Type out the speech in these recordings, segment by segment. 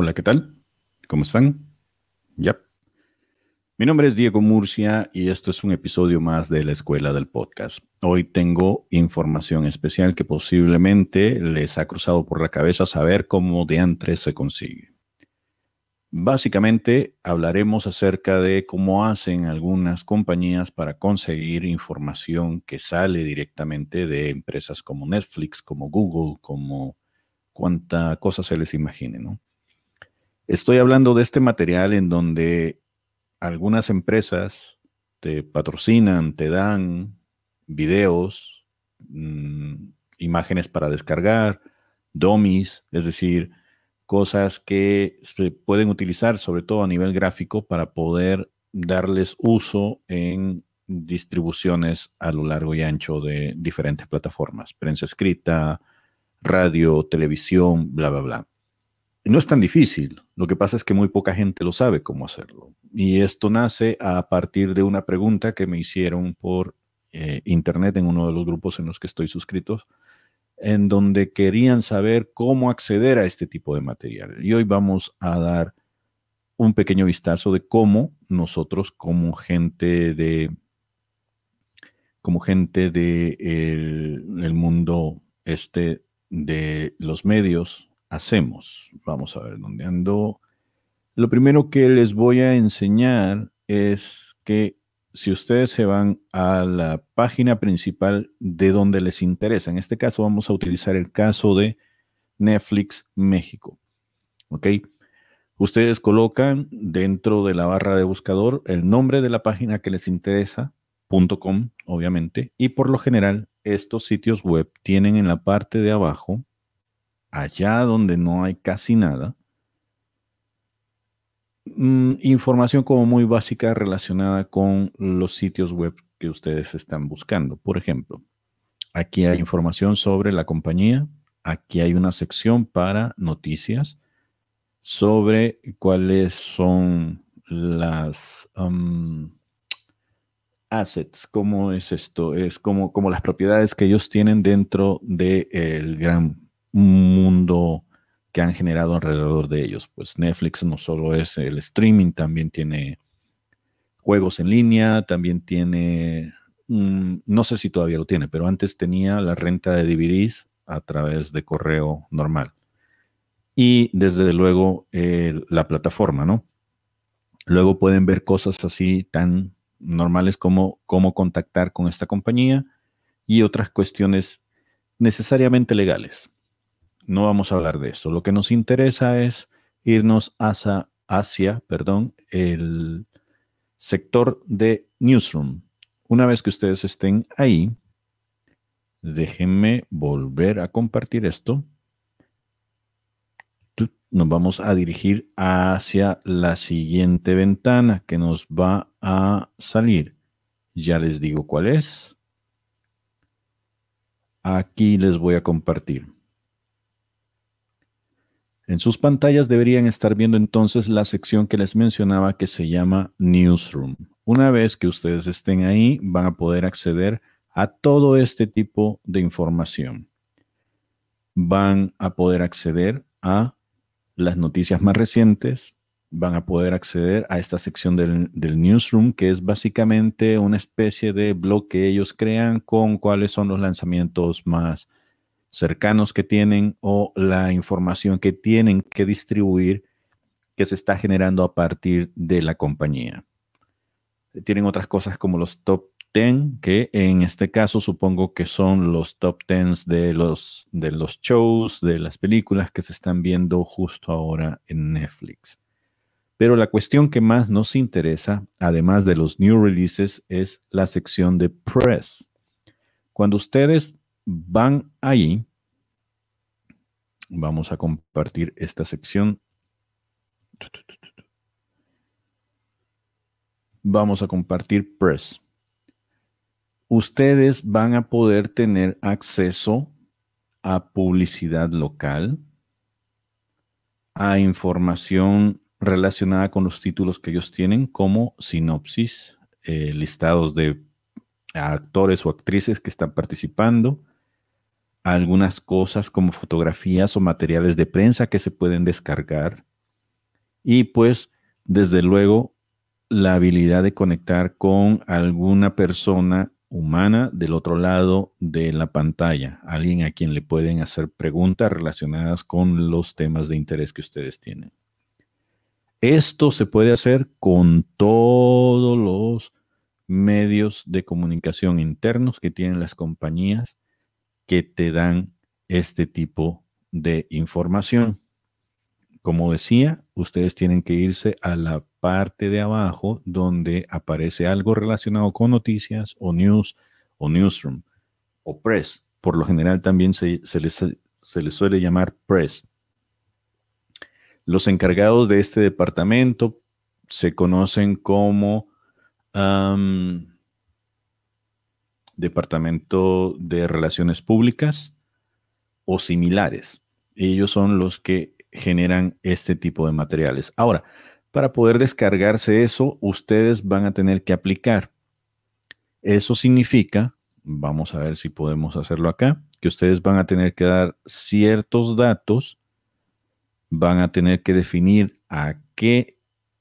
Hola, ¿qué tal? ¿Cómo están? Ya. Mi nombre es Diego Murcia y esto es un episodio más de la Escuela del Podcast. Hoy tengo información especial que posiblemente les ha cruzado por la cabeza saber cómo de antes se consigue. Básicamente hablaremos acerca de cómo hacen algunas compañías para conseguir información que sale directamente de empresas como Netflix, como Google, como cuánta cosa se les imagine. Estoy hablando de este material en donde algunas empresas te patrocinan, te dan videos, mm, imágenes para descargar, dummies, es decir, cosas que se pueden utilizar sobre todo a nivel gráfico para poder darles uso en distribuciones a lo largo y ancho de diferentes plataformas, prensa escrita, radio, televisión, bla, bla, bla no es tan difícil. Lo que pasa es que muy poca gente lo sabe cómo hacerlo. Y esto nace a partir de una pregunta que me hicieron por eh, internet en uno de los grupos en los que estoy suscritos, en donde querían saber cómo acceder a este tipo de material. Y hoy vamos a dar un pequeño vistazo de cómo nosotros como gente de como gente de el mundo este de los medios hacemos. Vamos a ver dónde ando. Lo primero que les voy a enseñar es que si ustedes se van a la página principal de donde les interesa, en este caso vamos a utilizar el caso de Netflix México. ¿Ok? Ustedes colocan dentro de la barra de buscador el nombre de la página que les interesa, .com, obviamente, y por lo general estos sitios web tienen en la parte de abajo allá donde no hay casi nada, mm, información como muy básica relacionada con los sitios web que ustedes están buscando. Por ejemplo, aquí hay información sobre la compañía, aquí hay una sección para noticias sobre cuáles son las assets, cómo es esto, es como, como las propiedades que ellos tienen dentro del gran mundo que han generado alrededor de ellos. Pues Netflix no solo es el streaming, también tiene juegos en línea, también tiene, no sé si todavía lo tiene, pero antes tenía la renta de DVDs a través de correo normal. Y desde luego la plataforma, ¿no? Luego pueden ver cosas así tan normales como cómo contactar con esta compañía y otras cuestiones necesariamente legales no vamos a hablar de eso. Lo que nos interesa es irnos hacia, el sector de Newsroom. Una vez que ustedes estén ahí, déjenme volver a compartir esto. Nos vamos a dirigir hacia la siguiente ventana que nos va a salir. Ya les digo cuál es. Aquí les voy a compartir. En sus pantallas deberían estar viendo entonces la sección que les mencionaba que se llama Newsroom. Una vez que ustedes estén ahí, van a poder acceder a todo este tipo de información. Van a poder acceder a las noticias más recientes, van a poder acceder a esta sección del, newsroom, que es básicamente una especie de blog que ellos crean con cuáles son los lanzamientos más cercanos que tienen o la información que tienen que distribuir que se está generando a partir de la compañía. Tienen otras cosas como los top 10, que en este caso supongo que son los top 10 de los, de los shows, de las películas que se están viendo justo ahora en Netflix. Pero la cuestión que más nos interesa, además de los new releases, es la sección de press. Cuando ustedes van ahí, vamos a compartir esta sección. Vamos a compartir Press. ustedes van a poder tener acceso a publicidad local, a información relacionada con los títulos que ellos tienen, como sinopsis, eh, listados de actores o actrices que están participando, algunas cosas como fotografías o materiales de prensa que se pueden descargar y pues desde luego la habilidad de conectar con alguna persona humana del otro lado de la pantalla, alguien a quien le pueden hacer preguntas relacionadas con los temas de interés que ustedes tienen. Esto se puede hacer con todos los medios de comunicación internos que tienen las compañías que te dan este tipo de información. Como decía, ustedes tienen que irse a la parte de abajo donde aparece algo relacionado con noticias o news o newsroom o press. Por lo general también se, les, suele llamar press. Los encargados de este departamento se conocen como Departamento de Relaciones Públicas o similares. Ellos son los que generan este tipo de materiales. Ahora, para poder descargarse eso, ustedes van a tener que aplicar. Eso significa, vamos a ver si podemos hacerlo acá, que ustedes van a tener que dar ciertos datos, van a tener que definir a qué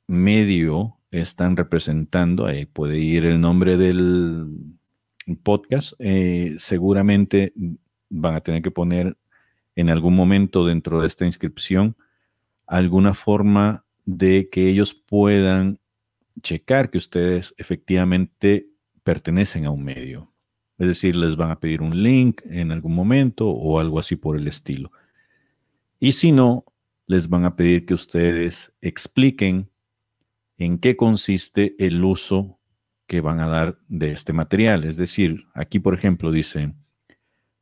medio están representando. Ahí puede ir el nombre del podcast. Eh, seguramente van a tener que poner en algún momento dentro de esta inscripción alguna forma de que ellos puedan checar que ustedes efectivamente pertenecen a un medio. Es decir, les van a pedir un link en algún momento o algo así por el estilo. Y si no, les van a pedir que ustedes expliquen en qué consiste el uso que van a dar de este material. Es decir, aquí, por ejemplo, dice,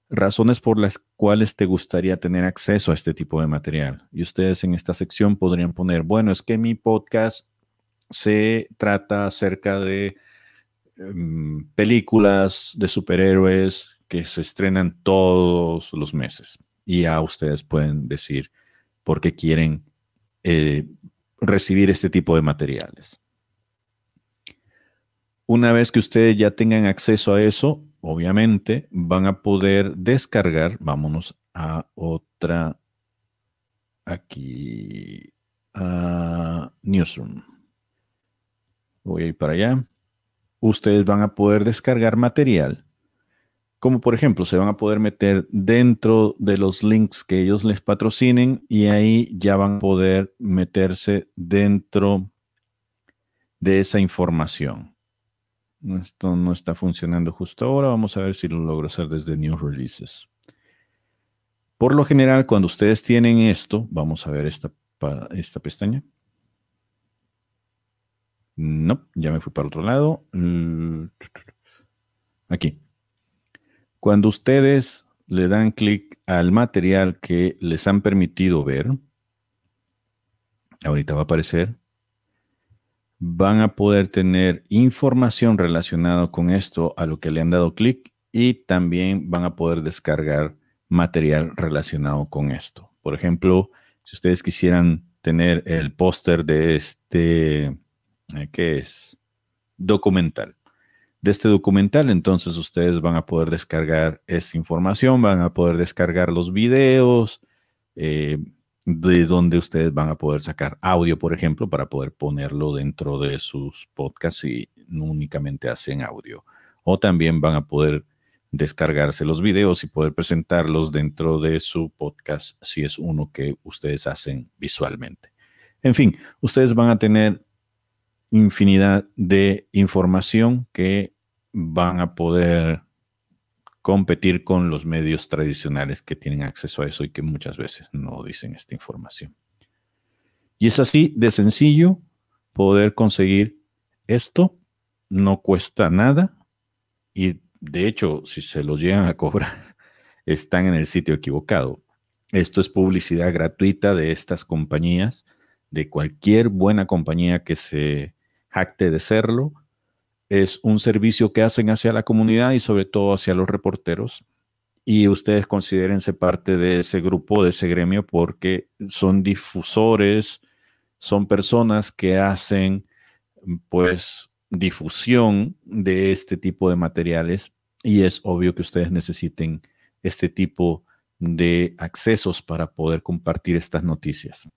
razones por las cuales te gustaría tener acceso a este tipo de material. Y ustedes en esta sección podrían poner, bueno, es que mi podcast se trata acerca de em, películas de superhéroes que se estrenan todos los meses. Y ya ustedes pueden decir por qué quieren eh, recibir este tipo de materiales. Una vez que ustedes ya tengan acceso a eso, obviamente van a poder descargar, vámonos a otra, aquí, a Newsroom. Voy a ir para allá. Ustedes van a poder descargar material, como por ejemplo, se van a poder meter dentro de los links que ellos les patrocinen y ahí ya van a poder meterse dentro de esa información. Esto no está funcionando justo ahora. Vamos a ver si lo logro hacer desde New Releases. Por lo general, cuando ustedes tienen esto, vamos a ver esta, esta pestaña. No, ya me fui para otro lado. Aquí. Cuando ustedes le dan clic al material que les han permitido ver, ahorita va a aparecer van a poder tener información relacionada con esto a lo que le han dado clic y también van a poder descargar material relacionado con esto. Por ejemplo, si ustedes quisieran tener el póster de este, eh, ¿qué es? Documental. De este documental, entonces ustedes van a poder descargar esa información, van a poder descargar los videos, eh, de donde ustedes van a poder sacar audio, por ejemplo, para poder ponerlo dentro de sus podcasts y no únicamente hacen audio. O también van a poder descargarse los videos y poder presentarlos dentro de su podcast si es uno que ustedes hacen visualmente. En fin, ustedes van a tener infinidad de información que van a poder competir con los medios tradicionales que tienen acceso a eso y que muchas veces no dicen esta información. Y es así de sencillo poder conseguir esto, no cuesta nada y de hecho si se los llegan a cobrar están en el sitio equivocado. Esto es publicidad gratuita de estas compañías, de cualquier buena compañía que se jacte de serlo es un servicio que hacen hacia la comunidad y sobre todo hacia los reporteros. Y ustedes considérense parte de ese grupo, de ese gremio, porque son difusores, son personas que hacen, pues, difusión de este tipo de materiales y es obvio que ustedes necesiten este tipo de accesos para poder compartir estas noticias.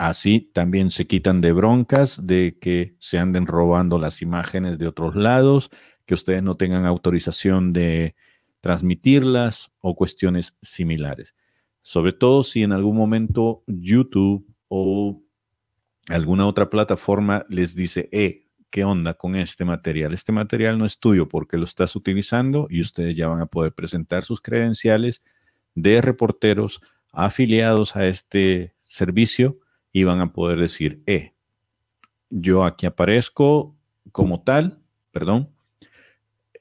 Así también se quitan de broncas de que se anden robando las imágenes de otros lados, que ustedes no tengan autorización de transmitirlas o cuestiones similares. Sobre todo si en algún momento YouTube o alguna otra plataforma les dice, eh, ¿qué onda con este material? Este material no es tuyo porque lo estás utilizando y ustedes ya van a poder presentar sus credenciales de reporteros afiliados a este servicio y van a poder decir, eh, yo aquí aparezco como tal, perdón,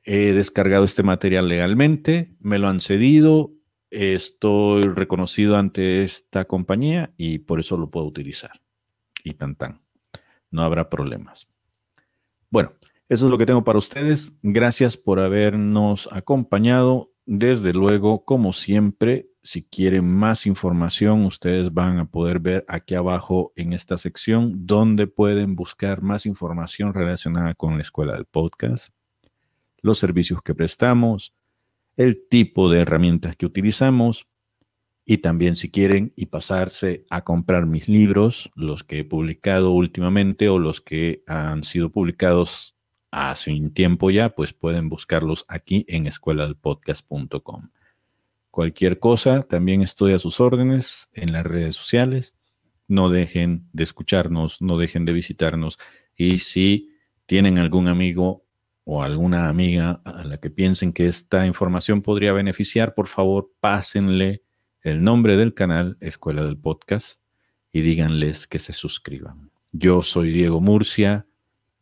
he descargado este material legalmente, me lo han cedido, estoy reconocido ante esta compañía y por eso lo puedo utilizar. Y tan tan. No habrá problemas. Bueno, eso es lo que tengo para ustedes. Gracias por habernos acompañado. Desde luego, como siempre, si quieren más información, ustedes van a poder ver aquí abajo en esta sección donde pueden buscar más información relacionada con la escuela del podcast, los servicios que prestamos, el tipo de herramientas que utilizamos y también si quieren y pasarse a comprar mis libros, los que he publicado últimamente o los que han sido publicados hace un tiempo ya, pues pueden buscarlos aquí en escueladelpodcast.com. Cualquier cosa, también estoy a sus órdenes en las redes sociales. No dejen de escucharnos, no dejen de visitarnos. Y si tienen algún amigo o alguna amiga a la que piensen que esta información podría beneficiar, por favor, pásenle el nombre del canal Escuela del Podcast y díganles que se suscriban. Yo soy Diego Murcia.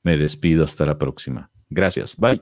Me despido hasta la próxima. Gracias. Bye.